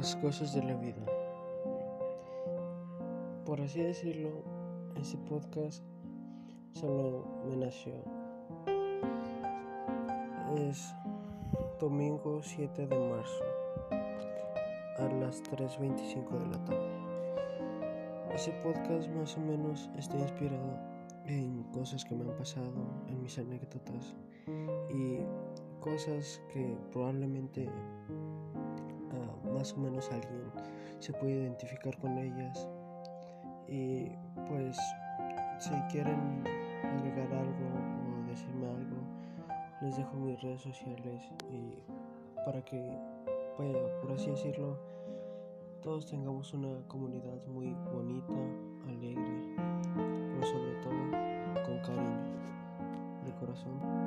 las cosas de la vida. Por así decirlo, este podcast solo me nació. Es domingo 7 de marzo a las 3.25 de la tarde. Ese podcast más o menos está inspirado en cosas que me han pasado, en mis anécdotas y cosas que probablemente más o menos alguien se puede identificar con ellas. Y pues si quieren agregar algo o decirme algo, les dejo mis redes sociales y para que, vaya, por así decirlo, todos tengamos una comunidad muy bonita, alegre, pero sobre todo con cariño, de corazón.